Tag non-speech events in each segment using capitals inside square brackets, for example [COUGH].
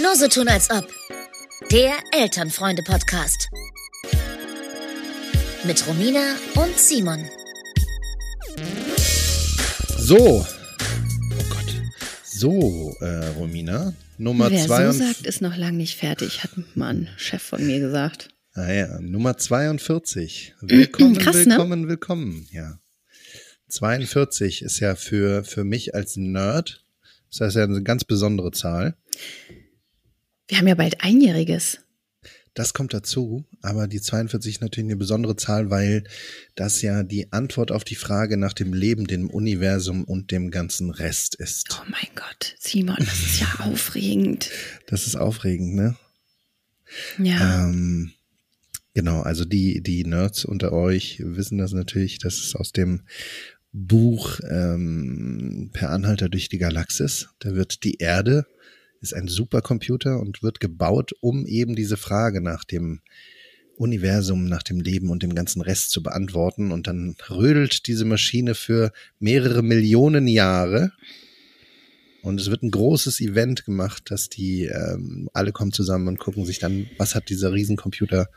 Nur so tun als ob. Der Elternfreunde-Podcast. Mit Romina und Simon. So. Oh Gott. So, äh, Romina. Nummer Wer zwei so sagt, ist noch lang nicht fertig, hat mal ein Chef von mir gesagt. Ah ja, Nummer 42. Willkommen, [CLEARS THROAT] Krass, ne? willkommen, willkommen. Ja. 42 ist ja für, für mich als Nerd, das heißt ja eine ganz besondere Zahl. Wir haben ja bald Einjähriges. Das kommt dazu, aber die 42 ist natürlich eine besondere Zahl, weil das ja die Antwort auf die Frage nach dem Leben, dem Universum und dem ganzen Rest ist. Oh mein Gott, Simon, das ist ja [LAUGHS] aufregend. Das ist aufregend, ne? Ja. Ähm, genau, also die, die Nerds unter euch wissen das natürlich, das ist aus dem Buch ähm, Per Anhalter durch die Galaxis. Da wird die Erde, ist ein Supercomputer und wird gebaut, um eben diese Frage nach dem Universum, nach dem Leben und dem ganzen Rest zu beantworten. Und dann rödelt diese Maschine für mehrere Millionen Jahre. Und es wird ein großes Event gemacht, dass die ähm, alle kommen zusammen und gucken sich dann, was hat dieser Riesencomputer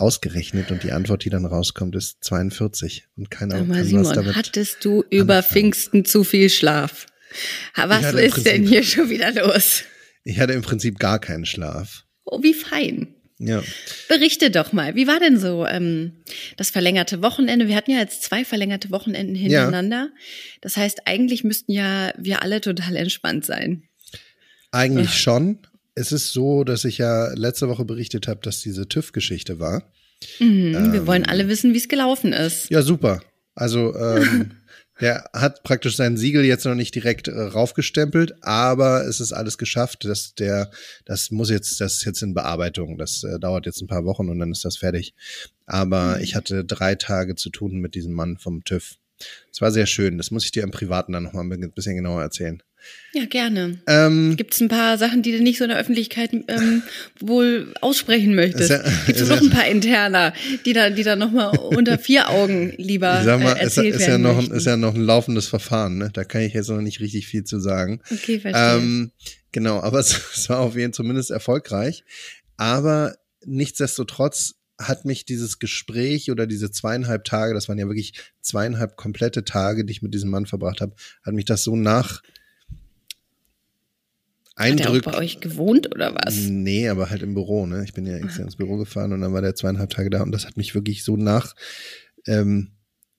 ausgerechnet und die Antwort, die dann rauskommt, ist 42 und keiner Sag mal, kann was Simon, damit. hattest du über anfangen. Pfingsten zu viel Schlaf? Was ist denn Prinzip- hier schon wieder los? Ich hatte im Prinzip gar keinen Schlaf. Oh, wie fein. Ja, Berichte doch mal, wie war denn so ähm, das verlängerte Wochenende? Wir hatten ja jetzt zwei verlängerte Wochenenden hintereinander. Das heißt, eigentlich müssten ja wir alle total entspannt sein. eigentlich schon. Es ist so, dass ich ja letzte Woche berichtet habe, dass diese TÜV-Geschichte war. Mhm, wir wollen alle wissen, wie es gelaufen ist. Ja, super. Also ähm, [LAUGHS] der hat praktisch sein Siegel jetzt noch nicht direkt äh, raufgestempelt, aber es ist alles geschafft. Das, der, das muss jetzt, das ist jetzt in Bearbeitung. Das äh, dauert jetzt ein paar Wochen und dann ist das fertig. Aber ich hatte drei Tage zu tun mit diesem Mann vom TÜV. Es war sehr schön. Das muss ich dir im Privaten dann noch mal ein bisschen genauer erzählen. Ja, gerne. Ähm, Gibt es ein paar Sachen, die du nicht so in der Öffentlichkeit ähm, wohl aussprechen möchtest? Ist ja- Gibt es ist noch ja- ein paar Interner, die da, die da nochmal unter vier Augen lieber sag mal, äh, ist, erzählt ist, ja werden noch, ein- ist ja noch ein laufendes Verfahren. Ne? Da kann ich jetzt noch nicht richtig viel zu sagen. Okay, verstehe. Ähm, genau, aber [LAUGHS] es, es war auf jeden Fall zumindest erfolgreich. Aber nichtsdestotrotz hat mich dieses Gespräch oder diese zweieinhalb Tage, das waren ja wirklich zweieinhalb komplette Tage, die ich mit diesem Mann verbracht habe, hat mich das so nach Hat er auch bei euch gewohnt oder was? Nee, aber halt im Büro, ne? Ich bin ja extra ins Büro gefahren und dann war der zweieinhalb Tage da und das hat mich wirklich so nach, ähm,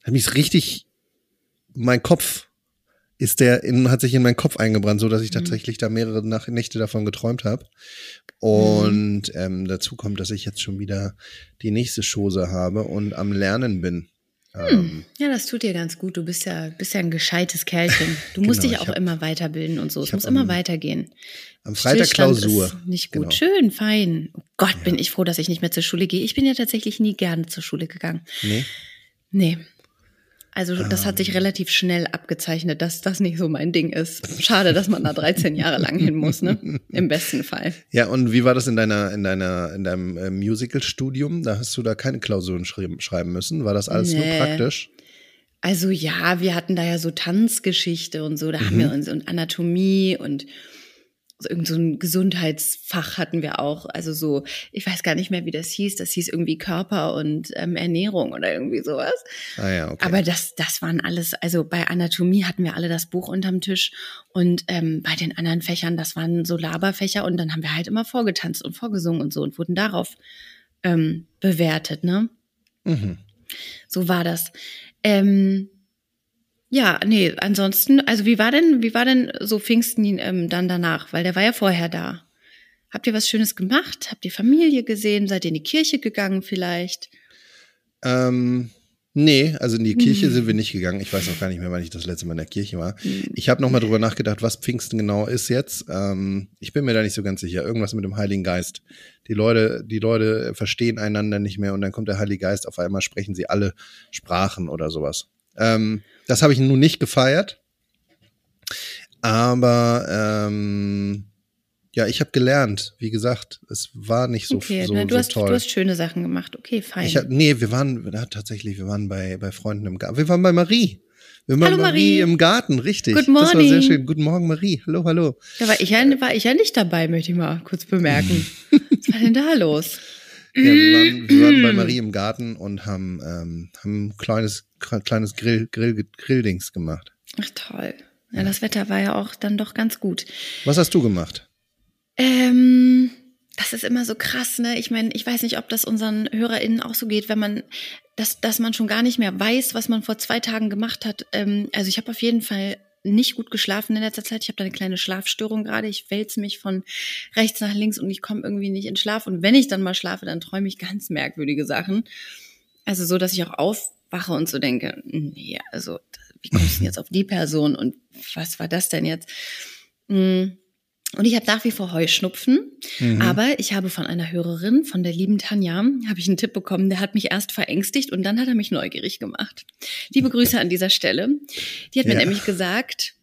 hat mich richtig, mein Kopf ist der in, hat sich in meinen Kopf eingebrannt, so dass ich tatsächlich da mehrere Nach Nächte davon geträumt habe. Und ähm, dazu kommt, dass ich jetzt schon wieder die nächste Chose habe und am Lernen bin. Ähm, Ja, das tut dir ganz gut. Du bist ja, bist ja ein gescheites Kerlchen. [LAUGHS] Du musst Genau, dich ich auch hab- immer weiterbilden und so. Es muss immer am- weitergehen. am Freitag Klausur. Nicht gut. Genau. Schön, fein. Oh Gott, bin ich froh, dass ich nicht mehr zur Schule gehe. Ich bin ja tatsächlich nie gerne zur Schule gegangen. Nee. Nee. Also das hat Ähm. sich relativ schnell abgezeichnet, dass das nicht so mein Ding ist. Schade, dass man da 13 Jahre lang hin muss, ne? Im besten Fall. Ja, und wie war das in deiner, in deiner, in deinem äh, Musical-Studium? Da hast du da keine Klausuren schreiben, schreiben müssen. War das alles nur Nee. praktisch? Also ja, wir hatten da ja so Tanzgeschichte und so, da haben Mhm. wir uns und Anatomie und irgend so ein Gesundheitsfach hatten wir auch. Also so, ich weiß gar nicht mehr, wie das hieß. Das hieß irgendwie Körper und ähm, Ernährung oder irgendwie sowas. Ah ja, okay. Aber das, das waren alles, also bei Anatomie hatten wir alle das Buch unterm Tisch und ähm, bei den anderen Fächern, das waren so Laberfächer und dann haben wir halt immer vorgetanzt und vorgesungen und so und wurden darauf ähm, bewertet, ne? mhm. So war das. Ähm, ja, nee, ansonsten, also wie war denn, wie war denn so Pfingsten ähm, dann danach? Weil der war ja vorher da. Habt ihr was Schönes gemacht? Habt ihr Familie gesehen? Seid ihr in die Kirche gegangen vielleicht? Ähm, nee, also in die Kirche Hm. sind wir nicht gegangen. Ich weiß auch gar nicht mehr, wann ich das letzte Mal in der Kirche war. Hm. Ich habe nochmal drüber nachgedacht, was Pfingsten genau ist jetzt. Ähm, ich bin mir da nicht so ganz sicher. Irgendwas mit dem Heiligen Geist. Die Leute, die Leute verstehen einander nicht mehr und dann kommt der Heilige Geist, auf einmal sprechen sie alle Sprachen oder sowas. Ähm, das habe ich nun nicht gefeiert. Aber ähm, ja, ich habe gelernt. Wie gesagt, es war nicht so, okay, so, na, du, so hast, toll. du hast schöne Sachen gemacht. Okay, fein. Ich hab, nee, wir waren ja, tatsächlich, wir waren bei, bei Freunden im Garten. Wir waren bei Marie. Wir machen Hallo, Marie. Marie. im Garten, richtig. Good Das war sehr morning. schön. Guten Morgen, Marie. Hallo, hallo. Da war ich, ja, war ich ja nicht dabei, möchte ich mal kurz bemerken. Was war denn da los? Ja, wir, waren, wir waren bei Marie im Garten und haben, ähm, haben ein kleines, kleines Grill, Grill, Grilldings gemacht. Ach toll. Ja, das Wetter war ja auch dann doch ganz gut. Was hast du gemacht? Ähm, das ist immer so krass, ne? Ich meine, ich weiß nicht, ob das unseren HörerInnen auch so geht, wenn man, dass, dass man schon gar nicht mehr weiß, was man vor zwei Tagen gemacht hat. Ähm, also ich habe auf jeden Fall nicht gut geschlafen in letzter Zeit. Ich habe da eine kleine Schlafstörung gerade. Ich wälze mich von rechts nach links und ich komme irgendwie nicht in Schlaf. Und wenn ich dann mal schlafe, dann träume ich ganz merkwürdige Sachen. Also so, dass ich auch aufwache und so denke, nee, also wie kommst du denn jetzt auf die Person und was war das denn jetzt? Mm. Und ich habe nach wie vor Heuschnupfen, Mhm. aber ich habe von einer Hörerin, von der lieben Tanja, habe ich einen Tipp bekommen, der hat mich erst verängstigt und dann hat er mich neugierig gemacht. Liebe Grüße an dieser Stelle. Die hat mir Ja. nämlich gesagt,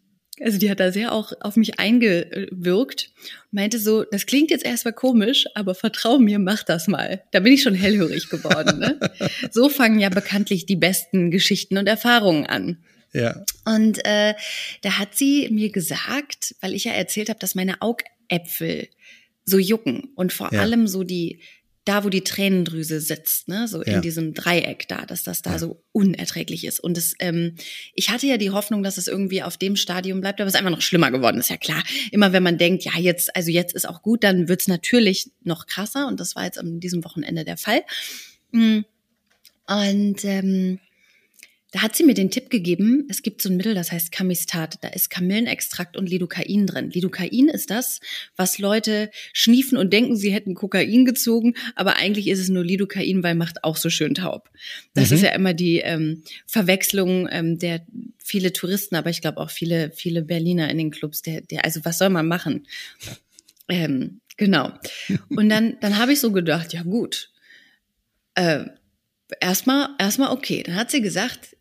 also die hat da sehr auch auf mich eingewirkt, meinte so, das klingt jetzt erstmal komisch, aber vertrau mir, mach das mal. Da bin ich schon hellhörig geworden. Ne? [LAUGHS] so fangen ja bekanntlich die besten Geschichten und Erfahrungen an. Ja. Und äh, da hat sie mir gesagt, weil ich ja erzählt habe, dass meine Augäpfel so jucken und vor Ja. allem so die da, wo die Tränendrüse sitzt, ne, so Ja. in diesem Dreieck da, dass das da Ja. so unerträglich ist. Und es, ähm, ich hatte ja die Hoffnung, dass es irgendwie auf dem Stadium bleibt, aber es ist einfach noch schlimmer geworden, ist ja klar. Immer wenn man denkt, ja, jetzt, also jetzt ist auch gut, dann wird's natürlich noch krasser und das war jetzt an diesem Wochenende der Fall. Mm. Und ähm, da hat sie mir den Tipp gegeben, es gibt so ein Mittel, das heißt Camistat. Da ist Kamillenextrakt und Lidocain drin. Lidocain ist das, was Leute schniefen und denken, sie hätten Kokain gezogen, aber eigentlich ist es nur Lidocain, weil macht auch so schön taub. Das Mhm. ist ja immer die ähm, Verwechslung ähm, der viele Touristen, aber ich glaube auch viele, viele Berliner in den Clubs, der, der, also was soll man machen? Ähm, genau. Und dann, dann habe ich so gedacht, ja gut, äh, erstmal, erstmal okay. Dann hat sie gesagt,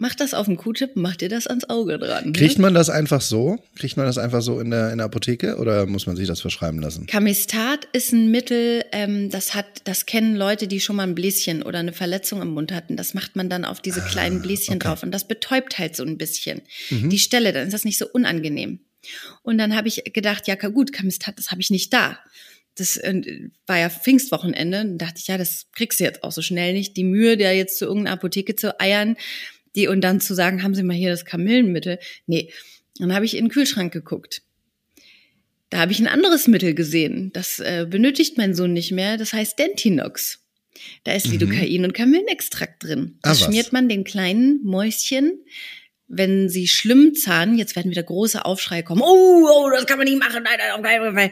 mach das auf den Q-Tip, mach dir das ans Auge dran. Ne? Kriegt man das einfach so? Kriegt man das einfach so in der, in der Apotheke oder muss man sich das verschreiben lassen? Camistat ist ein Mittel, ähm, das hat, das kennen Leute, die schon mal ein Bläschen oder eine Verletzung im Mund hatten. Das macht man dann auf diese kleinen Bläschen Ah, okay. Mhm. drauf und das betäubt halt so ein bisschen die Stelle. Dann ist das nicht so unangenehm. Und dann habe ich gedacht, ja gut, Camistat, das habe ich nicht da. Das äh, war ja Pfingstwochenende. Dachte ich, ja, das kriegst du jetzt auch so schnell nicht. Die Mühe, der jetzt zu irgendeiner Apotheke zu eiern, die und dann zu sagen, haben Sie mal hier das Kamillenmittel. Nee. Dann habe ich in den Kühlschrank geguckt. Da habe ich ein anderes Mittel gesehen. Das äh, benötigt mein Sohn nicht mehr. Das heißt Dentinox. Da ist Lidocain und Kamillenextrakt drin. Das Ah, schmiert man den kleinen Mäuschen, wenn sie schlimm zahnen. Jetzt werden wieder große Aufschreie kommen. Oh, oh, das kann man nicht machen. Nein, nein, auf keinen Fall.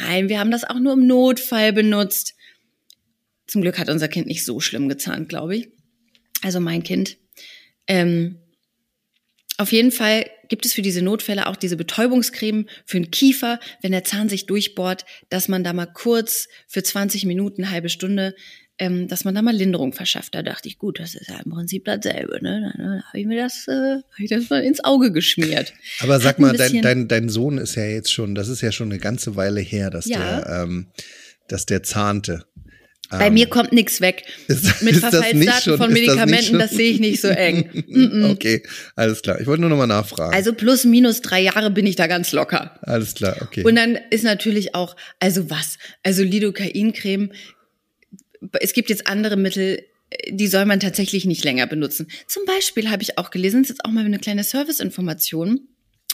Nein, wir haben das auch nur im Notfall benutzt. Zum Glück hat unser Kind nicht so schlimm gezahnt, glaube ich. Also mein Kind. Ähm, auf jeden Fall gibt es für diese Notfälle auch diese Betäubungscreme für den Kiefer, wenn der Zahn sich durchbohrt, dass man da mal kurz für 20 Minuten, eine halbe Stunde, ähm, dass man da mal Linderung verschafft. Da dachte ich, gut, das ist ja im Prinzip dasselbe. Ne? Dann, dann habe ich mir das, äh, hab ich das mal ins Auge geschmiert. [LAUGHS] Aber sag Hat mal, dein, dein, dein Sohn ist ja jetzt schon, das ist ja schon eine ganze Weile her, dass Ja. der, ähm, dass der zahnte. Bei Ähm, mir kommt nichts weg. ist- Mit ist das Verfallsdaten schon- von das Medikamenten, schon- das, sehe ich nicht so eng. [LAUGHS] Okay, alles klar. Ich wollte nur noch mal nachfragen. Also plus minus drei Jahre bin ich da ganz locker. alles klar, okay. Und dann ist natürlich auch, also was? Also Lidocain-Creme, es gibt jetzt andere Mittel, die soll man tatsächlich nicht länger benutzen. Zum Beispiel habe ich auch gelesen, das ist jetzt auch mal eine kleine Serviceinformation,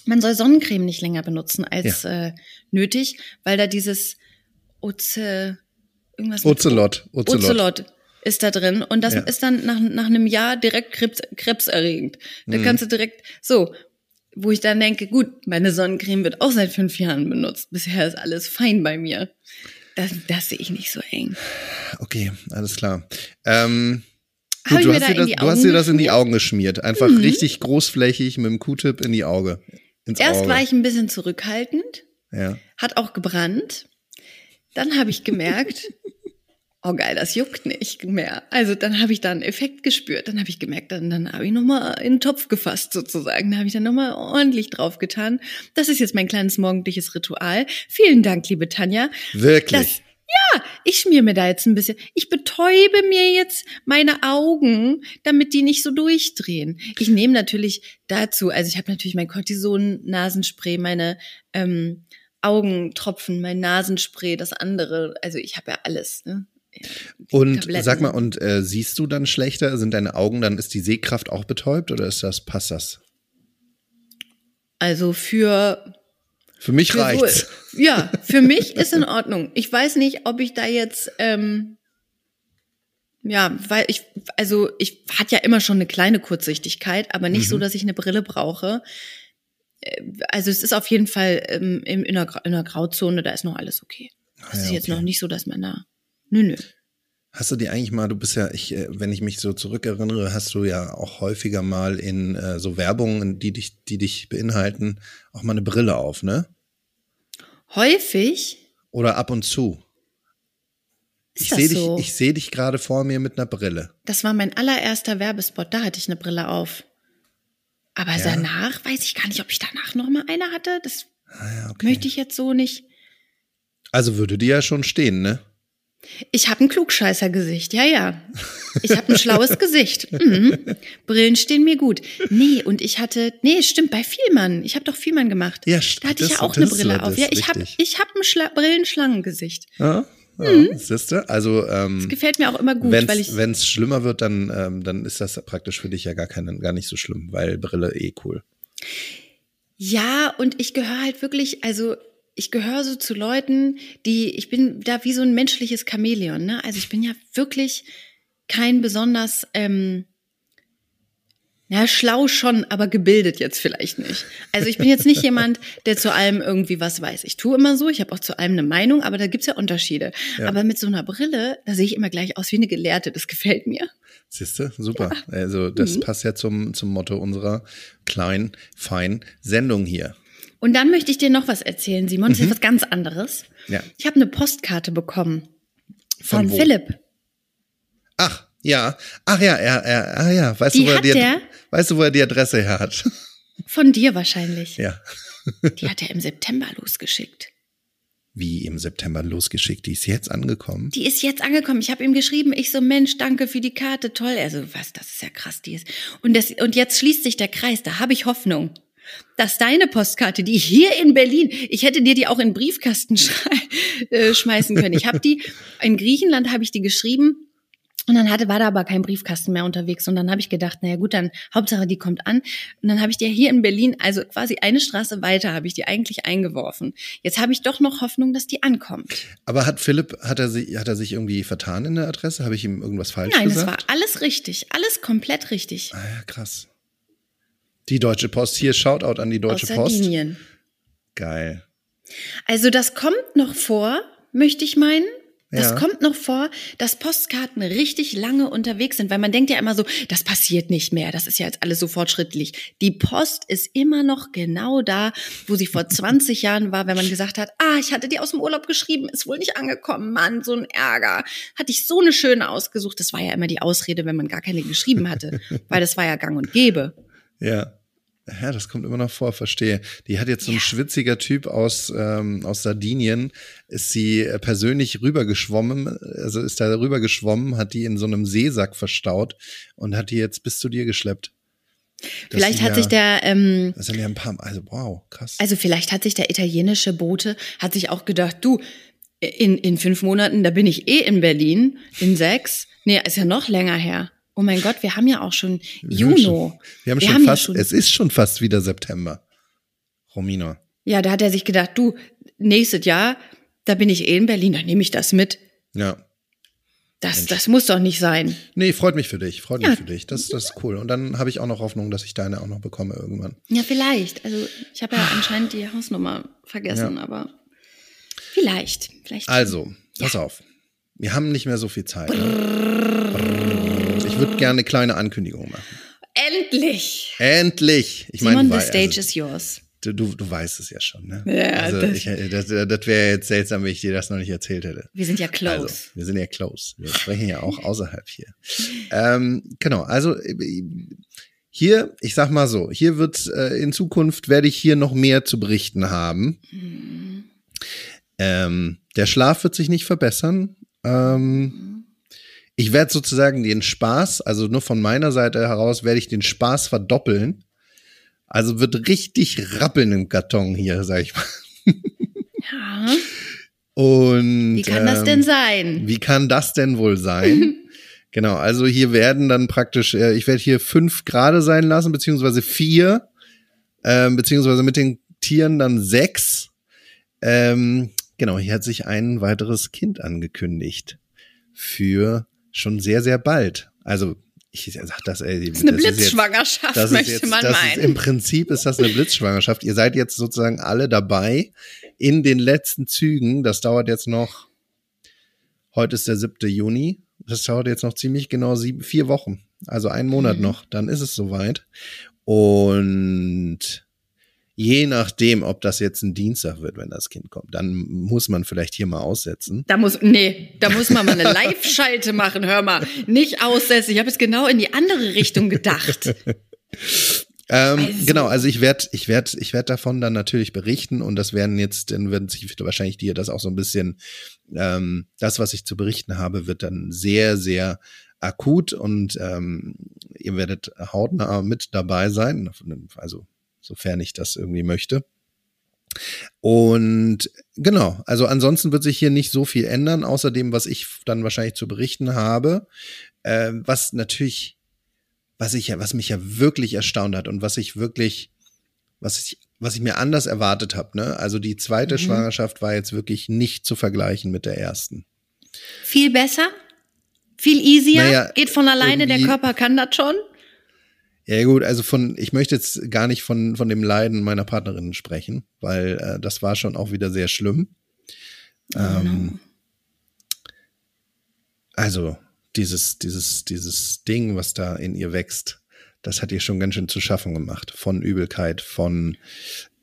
man soll Sonnencreme nicht länger benutzen als äh, nötig, weil da dieses Oze, irgendwas Ocelot, Ocelot. Ocelot ist da drin und das Ja. ist dann nach, nach einem Jahr direkt Krebs, krebserregend. Da Mhm. kannst du direkt so, wo ich dann denke, gut, meine Sonnencreme wird auch seit fünf Jahren benutzt. Bisher ist alles fein bei mir. Das, das sehe ich nicht so eng. Okay, alles klar. Ähm, gut, du, hast da das, du hast dir das in die? Augen geschmiert. Einfach Mhm. richtig großflächig mit dem Q-Tip in die Auge. Ins Erst Auge. war ich ein bisschen zurückhaltend, ja. hat auch gebrannt. Dann habe ich gemerkt, [LAUGHS] oh geil, das juckt nicht mehr. Also dann habe ich da einen Effekt gespürt. Dann habe ich gemerkt, dann, dann habe ich nochmal in den Topf gefasst sozusagen. Da habe ich dann nochmal ordentlich drauf getan. Das ist jetzt mein kleines morgendliches Ritual. Vielen Dank, liebe Tanja. Wirklich. Ja, ich schmier mir da jetzt ein bisschen. Ich betäube mir jetzt meine Augen, damit die nicht so durchdrehen. Ich nehme natürlich dazu, also ich habe natürlich mein Cortison-Nasenspray, meine ähm, Augentropfen, mein Nasenspray, das andere. Also ich habe ja alles. Ne? Ja, Und Tabletten. sag mal, und äh, siehst du dann schlechter? Sind deine Augen dann, ist die Sehkraft auch betäubt oder ist das, passt das? Also für Für mich Für reicht's. So, [LAUGHS] ja, für mich ist in [LAUGHS] Ordnung. Ich weiß nicht, ob ich da jetzt, ähm, ja, weil ich, also ich hatte ja immer schon eine kleine Kurzsichtigkeit, aber nicht Mhm. so, dass ich eine Brille brauche. Also es ist auf jeden Fall ähm, in, in, einer, in einer Grauzone, da ist noch alles okay. Ah Es ja, ist jetzt okay. noch nicht so, dass man da, nö, nö. Hast du dir eigentlich mal, du bist ja, ich, äh, wenn ich mich so zurückerinnere, hast du ja auch häufiger mal in äh, so Werbungen, die dich, die dich beinhalten, auch mal eine Brille auf, ne? Häufig Oder ab und zu. ist Ich sehe dich, so. ich sehe dich gerade vor mir mit einer Brille. Das war mein allererster Werbespot, da hatte ich eine Brille auf. Aber Ja. danach weiß ich gar nicht, ob ich danach noch mal eine hatte. Das Ah ja, okay. möchte ich jetzt so nicht. Also würde die ja schon stehen, ne? Ich habe ein Klugscheißergesicht, ja, ja. Ich habe ein schlaues [LAUGHS] Gesicht. Mhm. Brillen stehen mir gut. Nee, und ich hatte, nee, stimmt, bei Vielmann. Ich habe doch Vielmann gemacht. Ja, Da hatte ich ja auch eine Brille auf. Ja, ich habe ich hab ein Schla Brillenschlangengesicht. Ja, ja Mhm. siehst du? Also ähm, Das gefällt mir auch immer gut, weil ich wenn es schlimmer wird, dann dann, dann ist das praktisch für dich ja gar kein, gar nicht so schlimm, weil Brille eh cool. Ja, und ich gehöre halt wirklich, also ich gehöre so zu Leuten, die, ich bin da wie so ein menschliches Chamäleon, ne? Also ich bin ja wirklich kein besonders, ähm, na, schlau schon, aber gebildet jetzt vielleicht nicht. Also ich bin jetzt nicht [LAUGHS] jemand, der zu allem irgendwie was weiß. Ich tue immer so, ich habe auch zu allem eine Meinung, aber da gibt's ja Unterschiede. Ja. Aber mit so einer Brille, da sehe ich immer gleich aus wie eine Gelehrte. Das gefällt mir. Siehst du? Super. Also das Mhm. passt ja zum, zum Motto unserer kleinen, feinen Sendung hier. Und dann möchte ich dir noch was erzählen, Simon. Das ist Mhm. was ganz anderes. Ja. Ich habe eine Postkarte bekommen Von von? Philipp. Ach, ja. Ach ja, er, er, ah ja. Weißt Die du, wo er die, der? weißt du, wo er die Adresse her hat? [LAUGHS] Von dir wahrscheinlich. ja. Die hat er im September losgeschickt. Wie im September losgeschickt. Die ist jetzt angekommen. Die ist jetzt angekommen. Ich habe ihm geschrieben, ich so, Mensch, danke für die Karte, toll. Er so, was, das ist ja krass, die ist. Und, das, und jetzt schließt sich der Kreis, da habe ich Hoffnung. Dass deine Postkarte, die hier in Berlin, ich hätte dir die auch in Briefkasten [LAUGHS] äh, schmeißen können. Ich habe die, in Griechenland habe ich die geschrieben und dann hatte, war da aber kein Briefkasten mehr unterwegs. Und dann habe ich gedacht, naja gut, dann Hauptsache die kommt an. Und dann habe ich dir hier in Berlin, also quasi eine Straße weiter, habe ich die eigentlich eingeworfen. Jetzt habe ich doch noch Hoffnung, dass die ankommt. Aber hat Philipp, hat er, sich, hat er sich irgendwie vertan in der Adresse? Habe ich ihm irgendwas falsch Nein, es gesagt? war alles richtig. Alles komplett richtig. Ah ja, krass. Die Deutsche Post. Hier, Shoutout an die Deutsche Aus Post. Sardinien. Geil. Also das kommt noch vor, möchte ich meinen. Das Ja. kommt noch vor, dass Postkarten richtig lange unterwegs sind, weil man denkt ja immer so, das passiert nicht mehr, das ist ja jetzt alles so fortschrittlich. Die Post ist immer noch genau da, wo sie vor [LAUGHS] 20 Jahren war, wenn man gesagt hat, ah, ich hatte die aus dem Urlaub geschrieben, ist wohl nicht angekommen, Mann, so ein Ärger. Hatte ich so eine schöne ausgesucht, das war ja immer die Ausrede, wenn man gar keine geschrieben hatte, weil das war ja gang und gäbe. [LAUGHS] Ja. Ja, das kommt immer noch vor, verstehe. Die hat jetzt so ein schwitziger Typ aus, ähm, aus Sardinien, ist sie äh, persönlich rübergeschwommen, also ist da rübergeschwommen, hat die in so einem Seesack verstaut und hat die jetzt bis zu dir geschleppt. Das Vielleicht hat ja, sich der, ähm, Das sind ja ein paar, also wow, krass. Also vielleicht hat sich der italienische Bote, hat sich auch gedacht, du, in, in fünf Monaten, da bin ich eh in Berlin, in sechs. Nee, ist ja noch länger her. Oh mein Gott, wir haben ja auch schon Wir haben Juno. schon- Wir haben schon haben ja fast, schon- es ist schon fast wieder September. Romina. Ja, da hat er sich gedacht, du, nächstes Jahr, da bin ich eh in Berlin, dann nehme ich das mit. Ja. Das, das muss doch nicht sein. Nee, freut mich für dich, freut Ja. mich für dich. Das, das ist cool. Und dann habe ich auch noch Hoffnung, dass ich deine auch noch bekomme irgendwann. Ja, vielleicht. Also ich habe ja anscheinend die Hausnummer vergessen, Ja. aber vielleicht. vielleicht. Also, pass auf. Wir haben nicht mehr so viel Zeit. Ne? Ich würde gerne eine kleine Ankündigung machen. Endlich! Endlich! Ich Simon, meine, the stage also, is yours. du, du, du weißt es ja schon, ne? Ja, also das- ich, das, das wäre jetzt seltsam, wenn ich dir das noch nicht erzählt hätte. Wir sind ja close. Also, wir sind ja close. Wir sprechen ja auch außerhalb hier. Ähm, genau, also äh, hier, ich sag mal so, hier wird äh, in Zukunft werde ich hier noch mehr zu berichten haben. Mhm. Ähm, der Schlaf wird sich nicht verbessern. Ähm, ich werde sozusagen den Spaß, also nur von meiner Seite heraus, werde ich den Spaß verdoppeln. Also wird richtig rappeln im Karton hier, sag ich mal. Ja. Und Wie kann das ähm, denn sein? Wie kann das denn wohl sein? [LAUGHS] genau, also hier werden dann praktisch, äh, ich werde hier fünf gerade sein lassen, beziehungsweise vier, ähm, beziehungsweise mit den Tieren dann sechs. Ähm, genau, hier hat sich ein weiteres Kind angekündigt. Für schon sehr, sehr bald. Also, ich sag das, ey. Das ist eine das jetzt- Blitzschwangerschaft, ist möchte jetzt, man meinen. Ist, Im Prinzip ist das eine Blitzschwangerschaft. Ihr seid jetzt sozusagen alle dabei in den letzten Zügen. Das dauert jetzt noch, heute ist der 7. Juni. Das dauert jetzt noch ziemlich genau sieben, vier Wochen. Also einen Monat Mhm. noch. Dann ist es soweit. Und je nachdem, ob das jetzt ein Dienstag wird, wenn das Kind kommt, dann muss man vielleicht hier mal aussetzen. Da muss, nee, da muss man mal eine Live-Schalte machen, hör mal. Nicht aussetzen. Ich habe jetzt genau in die andere Richtung gedacht. [LAUGHS] Ähm, Also- Genau, also ich werde ich werd, ich werd davon dann natürlich berichten und das werden jetzt, dann werden sich wahrscheinlich dir das auch so ein bisschen, ähm, das, was ich zu berichten habe, wird dann sehr, sehr akut und ähm, ihr werdet hautnah mit dabei sein, also sofern ich das irgendwie möchte. Und genau, also ansonsten wird sich hier nicht so viel ändern, außer dem, was ich dann wahrscheinlich zu berichten habe. Äh, was natürlich, was ich ja, was mich ja wirklich erstaunt hat und was ich wirklich, was ich, was ich mir anders erwartet habe, ne? Also die zweite Mhm. Schwangerschaft war jetzt wirklich nicht zu vergleichen mit der ersten. Viel besser? Viel easier? Naja, Geht von alleine, der Körper kann das schon? Ja gut, also von, ich möchte jetzt gar nicht von, von dem Leiden meiner Partnerin sprechen, weil äh, das war schon auch wieder sehr schlimm. Ähm, also dieses, dieses, dieses Ding, was da in ihr wächst, das hat ihr schon ganz schön zu schaffen gemacht. Von Übelkeit, von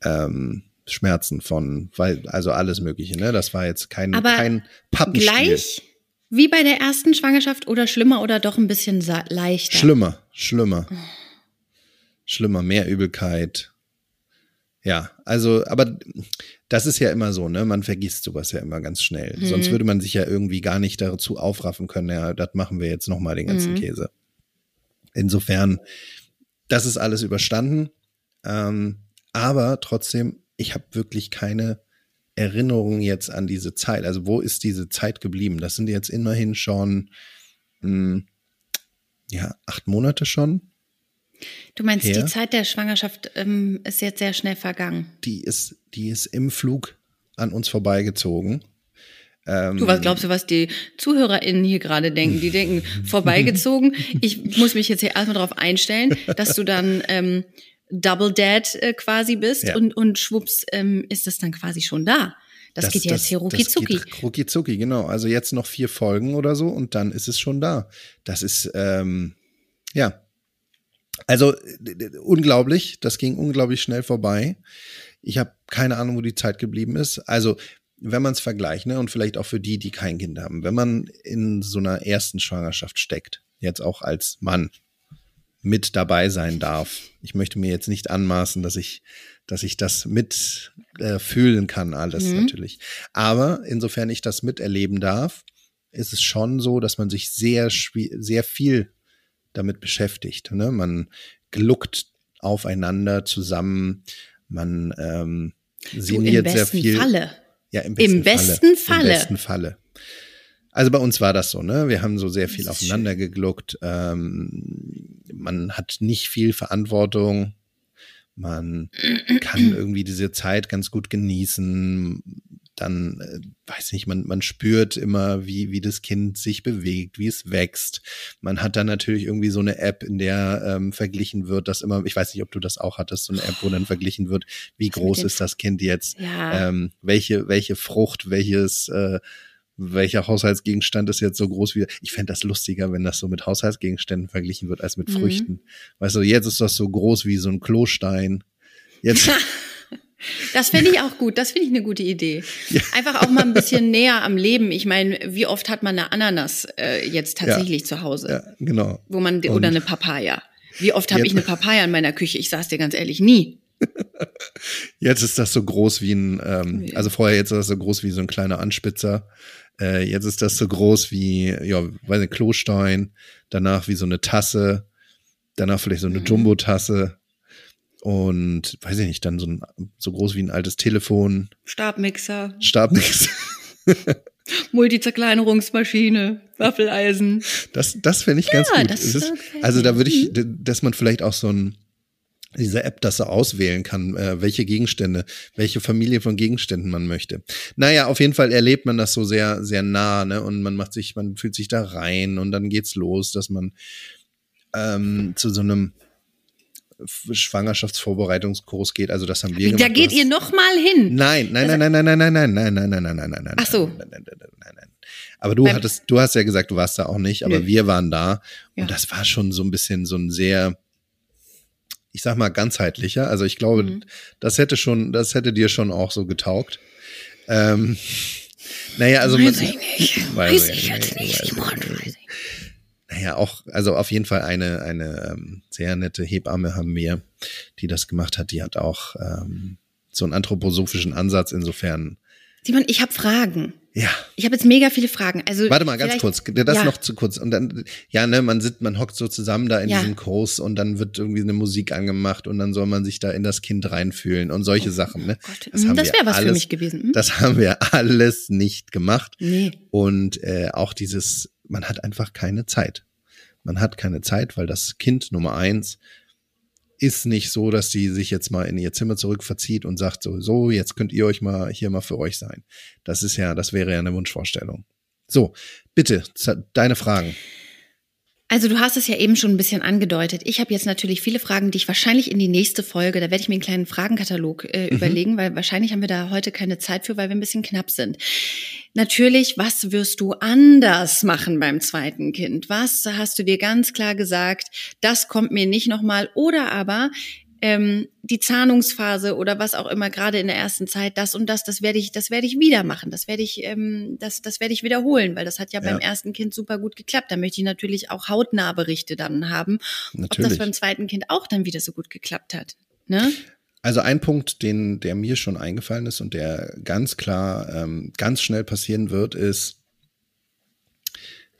ähm, Schmerzen, von, weil, also alles Mögliche, ne? Das war jetzt kein, Aber kein Pappenspiel. Gleich wie bei der ersten Schwangerschaft oder schlimmer oder doch ein bisschen leichter? Schlimmer, schlimmer. Schlimmer, mehr Übelkeit. Ja, also, aber das ist ja immer so, ne? Man vergisst sowas ja immer ganz schnell. Mhm. Sonst würde man sich ja irgendwie gar nicht dazu aufraffen können, ja, das machen wir jetzt nochmal den ganzen Mhm. Käse. Insofern, das ist alles überstanden. Ähm, aber trotzdem, ich habe wirklich keine Erinnerung jetzt an diese Zeit. Also, wo ist diese Zeit geblieben? Das sind jetzt immerhin schon, mh, ja, acht Monate schon. Du meinst, her. die Zeit der Schwangerschaft ähm, ist jetzt sehr schnell vergangen. Die ist, die ist im Flug an uns vorbeigezogen. Ähm, Du, was glaubst du, was die ZuhörerInnen hier gerade denken? Die denken, [LAUGHS] vorbeigezogen. Ich muss mich jetzt hier erstmal darauf einstellen, dass du dann ähm, Double Dad äh, quasi bist Ja. und, und schwupps ähm, ist es dann quasi schon da. Das, geht ja jetzt hier rucki zucki. Das rucki zucki, genau. Also jetzt noch vier Folgen oder so und dann ist es schon da. Das ist, ähm, ja. Also d- unglaublich, das ging unglaublich schnell vorbei. Ich habe keine Ahnung, wo die Zeit geblieben ist. Also wenn man es vergleicht, ne, und vielleicht auch für die, die kein Kind haben, wenn man in so einer ersten Schwangerschaft steckt, jetzt auch als Mann mit dabei sein darf. Ich möchte mir jetzt nicht anmaßen, dass ich, dass ich das mit äh, fühlen kann, alles Mhm. natürlich. Aber insofern ich das miterleben darf, ist es schon so, dass man sich sehr, sehr viel damit beschäftigt. Ne? Man gluckt aufeinander zusammen, man ähm, sinniert Im sehr besten viel. Falle. Ja, im besten, Im besten Falle. Falle. Im besten Falle. Also bei uns war das so, ne? Wir haben so sehr viel aufeinander gegluckt. Ähm, man hat nicht viel Verantwortung. Man kann [CLEARS THROAT] irgendwie diese Zeit ganz gut genießen. Dann, äh, weiß nicht, man, man spürt immer, wie, wie das Kind sich bewegt, wie es wächst. Man hat dann natürlich irgendwie so eine App, in der ähm, verglichen wird, dass immer, ich weiß nicht, ob du das auch hattest, so eine App, wo dann verglichen wird, wie groß ist das Kind jetzt, Ja. ähm, welche, welche Frucht, welches, äh, welcher Haushaltsgegenstand ist jetzt so groß wie. Ich fände das lustiger, wenn das so mit Haushaltsgegenständen verglichen wird als mit Mhm. Früchten. Weißt du, jetzt ist das so groß wie so ein Klostein. Jetzt, [LAUGHS] Das finde ich auch gut. Das finde ich eine gute Idee. Einfach auch mal ein bisschen näher am Leben. Ich meine, wie oft hat man eine Ananas äh, jetzt tatsächlich zu Hause? ja, genau. Wo man, Und- oder eine Papaya. Wie oft habe ich eine Papaya in meiner Küche? Ich sag's dir ganz ehrlich, nie. [LAUGHS] Jetzt ist das so groß wie ein, ähm, also vorher jetzt ist das so groß wie so ein kleiner Anspitzer. Äh, jetzt ist das so groß wie, ja, weiß nicht, Klostein. Danach wie so eine Tasse. Danach vielleicht so eine Mhm. Jumbo-Tasse. Und weiß ich nicht, dann so, ein, so groß wie ein altes Telefon. Stabmixer, Stabmix. [LAUGHS] Multizerkleinerungsmaschine, Waffeleisen. Das, das finde ich ganz Ja, gut. das, ist, also da würde ich, d- dass man vielleicht auch so ein diese App, dass er auswählen kann, äh, welche Gegenstände, welche Familie von Gegenständen man möchte. Naja, auf jeden Fall erlebt man das so sehr, sehr nah, ne? Und man macht sich, man fühlt sich da rein und dann geht's los, dass man ähm, zu so einem Schwangerschaftsvorbereitungskurs geht. Also das haben wir Da gemacht. geht Du ihr hast- noch mal hin. Nein, nein, nein, nein, nein, nein, nein, nein, nein, nein, nein, nein, nein, nein, nein. Ach so. Nein, nein, nein, nein, nein, nein. Aber du Beim- hattest, du hast ja gesagt, du warst da auch nicht, aber Nö. wir waren da Ja. und das war schon so ein bisschen so ein sehr, ich sag mal ganzheitlicher. Also ich glaube, Mhm. das hätte schon, das hätte dir schon auch so getaugt. Ähm, naja, also Weiß man- ich nicht. Weiß Weiß ich ich nicht, weiß ich ich. Naja, auch, also auf jeden Fall eine, eine ähm, sehr nette Hebamme haben wir, die das gemacht hat. Die hat auch ähm, so einen anthroposophischen Ansatz. Insofern, Simon, ich habe Fragen. ja. Ich habe jetzt mega viele Fragen. Also Warte mal, ganz kurz. Das ja. noch zu kurz. Und dann, ja, ne, man sitzt, man hockt so zusammen da in Ja. diesem Kurs und dann wird irgendwie eine Musik angemacht und dann soll man sich da in das Kind reinfühlen und solche Sachen, ne? Oh Das haben das wäre was für alles- mich gewesen. Hm? Das haben wir alles nicht gemacht. nee. Und äh, auch dieses, man hat einfach keine Zeit. Man hat keine Zeit, weil das Kind Nummer eins ist nicht so, dass sie sich jetzt mal in ihr Zimmer zurück verzieht und sagt so, so, jetzt könnt ihr euch mal hier mal für euch sein. Das ist ja, das wäre ja eine Wunschvorstellung. So, bitte, deine Fragen. Also du hast es ja eben schon ein bisschen angedeutet. Ich habe jetzt natürlich viele Fragen, die ich wahrscheinlich in die nächste Folge, da werde ich mir einen kleinen Fragenkatalog äh, Mhm. überlegen, weil wahrscheinlich haben wir da heute keine Zeit für, weil wir ein bisschen knapp sind. Natürlich, was wirst du anders machen beim zweiten Kind? Was hast du dir ganz klar gesagt, das kommt mir nicht nochmal? Oder aber ähm, die Zahnungsphase oder was auch immer gerade in der ersten Zeit, das und das, das werde ich, das werde ich wieder machen. Das werde ich, ähm, das, das werde ich wiederholen, weil das hat ja, Ja. beim ersten Kind super gut geklappt. Da möchte ich natürlich auch hautnah Berichte dann haben, ob das Natürlich. beim zweiten Kind auch dann wieder so gut geklappt hat. Ne? Also ein Punkt, den, der mir schon eingefallen ist und der ganz klar ähm, ganz schnell passieren wird, ist,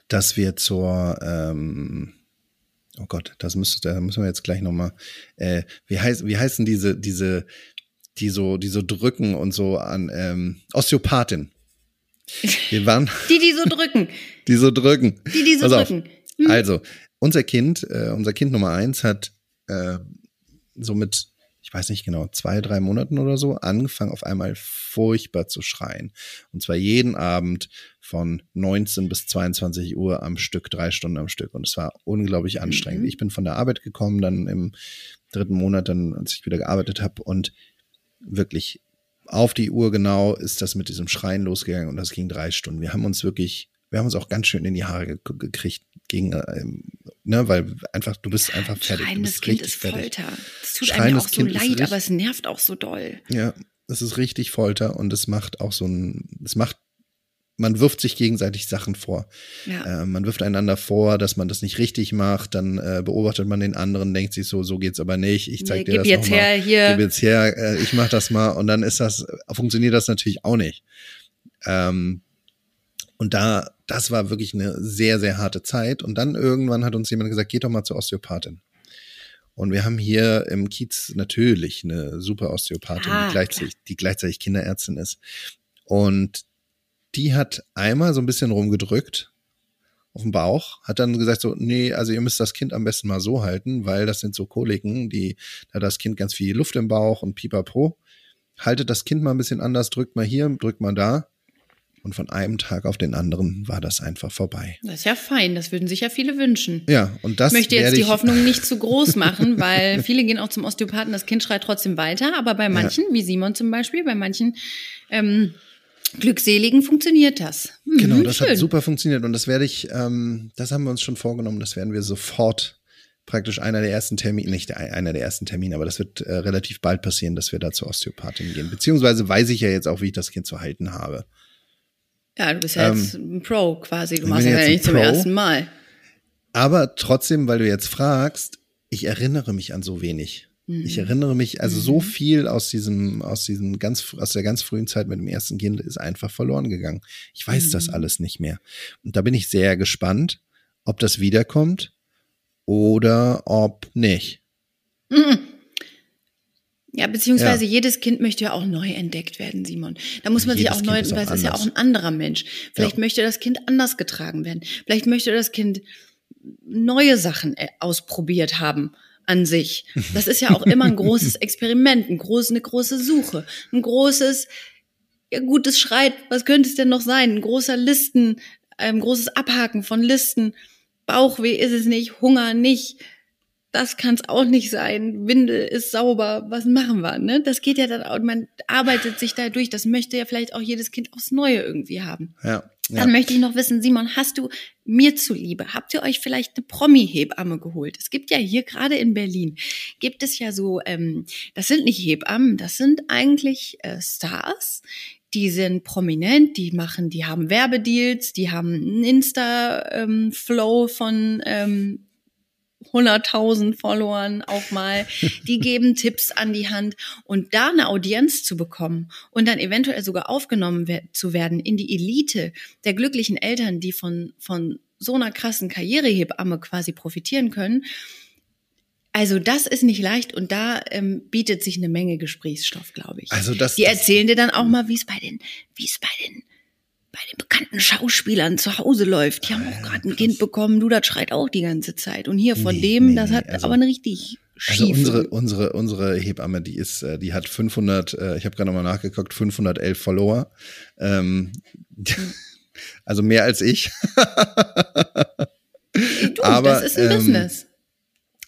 dass wir zur ähm, Oh Gott, das müsste, da müssen wir jetzt gleich nochmal. Äh, wie, heißt, wie heißen diese, diese, die so, die so drücken und so an ähm, Osteopathin. Wir waren, [LAUGHS] Die, die so drücken. [LAUGHS] die so drücken. Die, die so Pass drücken. Hm. Also, unser Kind, äh, unser Kind Nummer eins hat äh, so mit, ich weiß nicht genau, zwei, drei Monaten oder so, angefangen auf einmal furchtbar zu schreien. Und zwar jeden Abend von 19 bis 22 Uhr am Stück, drei Stunden am Stück. Und es war unglaublich anstrengend. Mhm. Ich bin von der Arbeit gekommen, dann im dritten Monat, dann, als ich wieder gearbeitet habe und wirklich auf die Uhr genau ist das mit diesem Schreien losgegangen und das ging drei Stunden. Wir haben uns wirklich, wir haben uns auch ganz schön in die Haare ge gekriegt gegen, ähm, ne, weil einfach, du bist einfach fertig. Schreiendes Kind ist fertig. Folter. Es tut einem auch so Kind ist leid, aber es nervt auch so doll. Ja, es ist richtig Folter und es macht auch so ein, es macht, man wirft sich gegenseitig Sachen vor. Ja. Äh, man wirft einander vor, dass man das nicht richtig macht, dann äh, beobachtet man den anderen, denkt sich so, so geht's aber nicht. Ich zeig Nee, dir gib das jetzt noch mal. her, hier. Gib jetzt her, äh, ich mach das mal und dann ist das, äh, funktioniert das natürlich auch nicht. Ähm, und da, das war wirklich eine sehr, sehr harte Zeit. Und dann irgendwann hat uns jemand gesagt, geht doch mal zur Osteopathin. Und wir haben hier im Kiez natürlich eine super Osteopathin, Ah, die, gleichzeitig, die gleichzeitig Kinderärztin ist. Und die hat einmal so ein bisschen rumgedrückt auf den Bauch, hat dann gesagt so, nee, also ihr müsst das Kind am besten mal so halten, weil das sind so Koliken, die, da hat das Kind ganz viel Luft im Bauch und pipapo. Haltet das Kind mal ein bisschen anders, drückt mal hier, drückt mal da. Und von einem Tag auf den anderen war das einfach vorbei. Das ist ja fein, das würden sich ja viele wünschen. Ja, und das Ich möchte jetzt die Hoffnung nicht zu groß [LAUGHS] machen, weil viele gehen auch zum Osteopathen, das Kind schreit trotzdem weiter, aber bei manchen, wie Simon zum Beispiel, bei manchen ähm, Glückseligen funktioniert das. Mhm, Genau, das schön. hat super funktioniert und das werde ich, ähm, das haben wir uns schon vorgenommen, das werden wir sofort praktisch einer der ersten Termine, nicht einer der ersten Termine, aber das wird äh, relativ bald passieren, dass wir da zur Osteopathin gehen. Beziehungsweise weiß ich ja jetzt auch, wie ich das Kind zu halten habe. Ja, du bist ja Ähm, jetzt ein Pro quasi, du machst das ja nicht zum Pro. ersten Mal. Aber trotzdem, weil du jetzt fragst, ich erinnere mich an so wenig. Ich erinnere mich, also so viel aus diesem, aus diesem ganz, aus der ganz frühen Zeit mit dem ersten Kind ist einfach verloren gegangen. Ich weiß das alles nicht mehr. Und da bin ich sehr gespannt, ob das wiederkommt oder ob nicht. Ja, beziehungsweise Ja. jedes Kind möchte ja auch neu entdeckt werden, Simon. Da muss man sich auch neu, weil es ist ja auch ein anderer Mensch. Vielleicht Ja. möchte das Kind anders getragen werden. Vielleicht möchte das Kind neue Sachen äh, ausprobiert haben an sich. Das ist ja auch immer ein großes [LAUGHS] Experiment, ein groß, eine große Suche, ein großes, ja, gutes Schreit, was könnte es denn noch sein? Ein großer Listen, ein großes Abhaken von Listen. Bauchweh ist es nicht, Hunger nicht, das kann es auch nicht sein. Windel ist sauber. Was machen wir? Ne? Das geht ja dann auch. Man arbeitet sich da durch. Das möchte ja vielleicht auch jedes Kind aufs Neue irgendwie haben. Ja. ja. Dann möchte ich noch wissen, Simon, hast du mir zuliebe, habt ihr euch vielleicht eine Promi-Hebamme geholt? Es gibt ja hier gerade in Berlin, gibt es ja so, ähm, das sind nicht Hebammen, das sind eigentlich äh, Stars, die sind prominent, die machen, die haben Werbedeals, die haben einen Insta-Flow von ähm, 100.000 Followern auch mal, die geben [LAUGHS] Tipps an die Hand und da eine Audienz zu bekommen und dann eventuell sogar aufgenommen zu werden in die Elite der glücklichen Eltern, die von, von so einer krassen Karrierehebamme quasi profitieren können. Also das ist nicht leicht und da ähm, bietet sich eine Menge Gesprächsstoff, glaube ich. Also das- die das- erzählen dir dann auch mal, wie es bei den, wie es bei den bei den bekannten Schauspielern zu Hause läuft. Die haben auch gerade ein Kind bekommen, du, das schreit auch die ganze Zeit. Und hier von Nee, dem, nee, das hat also- aber eine richtig Also schiefe. unsere, unsere, unsere Hebamme, die ist, äh, die hat 500, äh, ich habe gerade nochmal nachgeguckt, 511 Follower. Ähm, [LAUGHS] also mehr als ich. du, aber, das ist ein ähm, Business.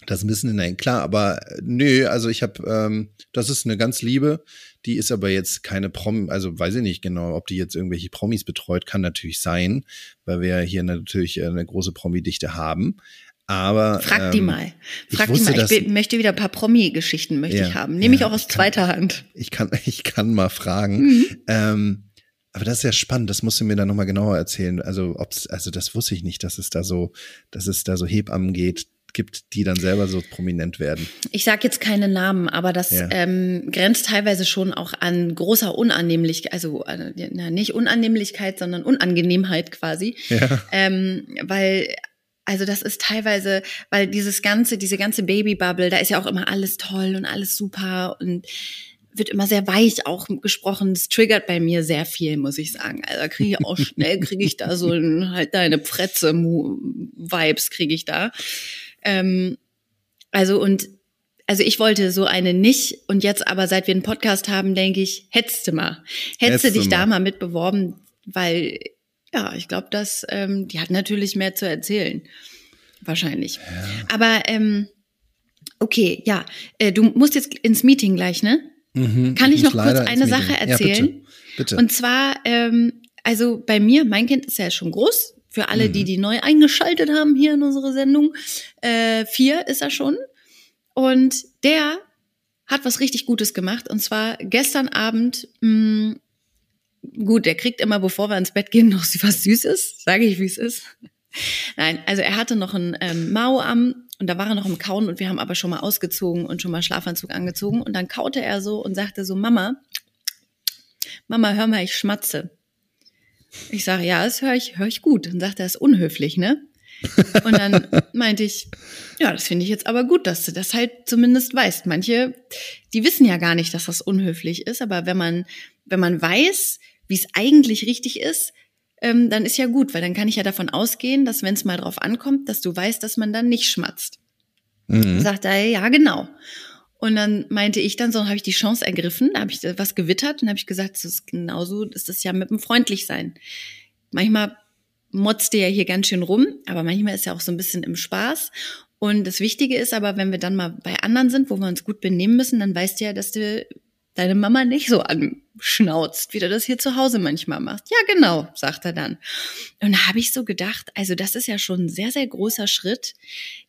Das müssen nein, klar, aber äh, nö, also ich habe, ähm, das ist eine ganz liebe, die ist aber jetzt keine Promi, also weiß ich nicht genau, ob die jetzt irgendwelche Promis betreut, kann natürlich sein, weil wir hier natürlich äh, eine große Promi-Dichte haben. Aber Frag die ähm, mal. ich Frag die wusste, mal. Ich möchte wieder ein paar Promi-Geschichten möchte Ja, ich haben. Nehme ich ja, auch aus ich kann- zweiter Hand. Ich kann, [LAUGHS] ich kann mal fragen. Mhm. Ähm, aber das ist ja spannend, das musst du mir dann nochmal genauer erzählen. Also, ob's, also das wusste ich nicht, dass es da so, dass es da so Hebammen geht, gibt, die dann selber so prominent werden. Ich sage jetzt keine Namen, aber das Ja. ähm, grenzt teilweise schon auch an großer Unannehmlichkeit, also äh, na, nicht Unannehmlichkeit, sondern Unangenehmheit quasi. Ja. Ähm, weil, also das ist teilweise, weil dieses ganze, diese ganze Babybubble, da ist ja auch immer alles toll und alles super und wird immer sehr weich auch gesprochen. Das triggert bei mir sehr viel, muss ich sagen. Also da kriege ich auch schnell, kriege ich da so ein, halt deine Pretze-Vibes kriege ich da. Ähm, also und also ich wollte so eine nicht und jetzt aber seit wir einen Podcast haben, denke ich, hättest du mal. Hättest du dich da mal. mal mit beworben, weil ja, ich glaube, dass ähm, die hat natürlich mehr zu erzählen. Wahrscheinlich. Aber ähm, okay, ja, äh, du musst jetzt ins Meeting gleich, ne? Mhm, Kann ich muss noch kurz eine Sache erzählen? Ja, bitte. bitte. Und zwar, ähm, also bei mir, mein Kind ist ja schon groß. Für alle, Mhm. die, die neu eingeschaltet haben hier in unsere Sendung. Äh, vier ist er schon. Und der hat was richtig Gutes gemacht. Und zwar gestern Abend, mh, gut, der kriegt immer, bevor wir ins Bett gehen, noch [LAUGHS] was Süßes. Sage ich, wie es ist. Nein, also er hatte noch einen ähm, Mau am und da war er noch im Kauen und wir haben aber schon mal ausgezogen und schon mal Schlafanzug angezogen und dann kaute er so und sagte so, Mama, Mama, hör mal, ich schmatze. Ich sage, ja, das höre ich, höre ich gut. Und sagt er, das ist unhöflich, ne? Und dann [LAUGHS] meinte ich, ja, das finde ich jetzt aber gut, dass du das halt zumindest weißt. Manche, die wissen ja gar nicht, dass das unhöflich ist, aber wenn man, wenn man weiß, wie es eigentlich richtig ist, ähm, dann ist ja gut, weil dann kann ich ja davon ausgehen, dass wenn es mal drauf ankommt, dass du weißt, dass man dann nicht schmatzt. Mhm. Sagt er, ja, genau. Und dann meinte ich dann so, habe ich die Chance ergriffen, da habe ich was gewittert und habe ich gesagt, das ist genauso, das ist ja mit dem Freundlichsein. Manchmal motzt ihr ja hier ganz schön rum, aber manchmal ist ja auch so ein bisschen im Spaß. Und das Wichtige ist aber, wenn wir dann mal bei anderen sind, wo wir uns gut benehmen müssen, dann weißt du ja, dass du deine Mama nicht so anschnauzt, wie du das hier zu Hause manchmal machst. Ja, genau, sagt er dann. Und da habe ich so gedacht, also das ist ja schon ein sehr, sehr großer Schritt,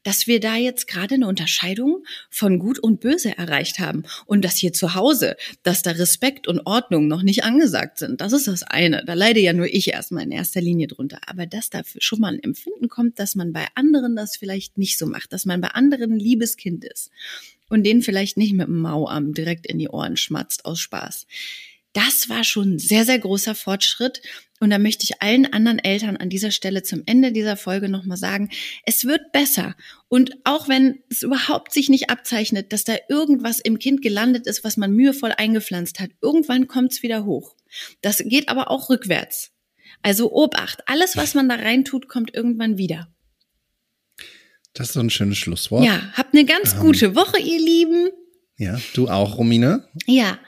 dass wir da jetzt gerade eine Unterscheidung von Gut und Böse erreicht haben. Und dass hier zu Hause, dass da Respekt und Ordnung noch nicht angesagt sind. Das ist das eine. Da leide ja nur ich erstmal in erster Linie drunter. Aber dass dafür schon mal ein Empfinden kommt, dass man bei anderen das vielleicht nicht so macht, dass man bei anderen ein liebes Kind ist. und den vielleicht nicht mit dem Mauarm direkt in die Ohren schmatzt aus Spaß. Das war schon ein sehr, sehr großer Fortschritt. Und da möchte ich allen anderen Eltern an dieser Stelle zum Ende dieser Folge nochmal sagen, es wird besser. Und auch wenn es überhaupt sich nicht abzeichnet, dass da irgendwas im Kind gelandet ist, was man mühevoll eingepflanzt hat, irgendwann kommt es wieder hoch. Das geht aber auch rückwärts. Also Obacht, alles, was man da reintut, kommt irgendwann wieder. Das ist so ein schönes Schlusswort. Ja, habt eine ganz ähm, gute Woche, ihr Lieben. Ja, du auch, Romina? Ja.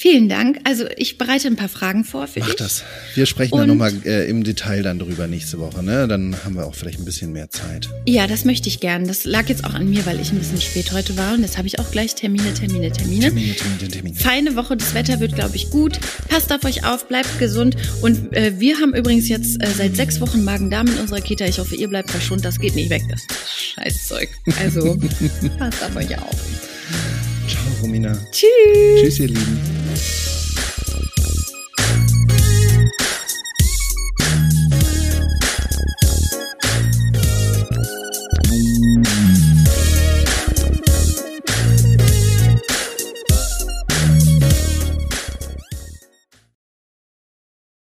Vielen Dank. Also ich bereite ein paar Fragen vor für Mach dich. Mach das. Wir sprechen dann nochmal äh, im Detail dann drüber nächste Woche. Ne? Dann haben wir auch vielleicht ein bisschen mehr Zeit. Ja, das möchte ich gern. Das lag jetzt auch an mir, weil ich ein bisschen spät heute war. Und jetzt habe ich auch gleich Termine, Termine, Termine. Termine, Termine, Termine. Feine Woche. Das Wetter wird, glaube ich, gut. Passt auf euch auf, bleibt gesund. Und äh, wir haben übrigens jetzt äh, seit sechs Wochen Magen-Darm in unserer Kita. Ich hoffe, ihr bleibt verschont. Das geht nicht weg, das Scheißzeug. Also [LAUGHS] passt auf euch auf. Ciao, Romina. Tschüss. Tschüss, ihr Lieben. Bye.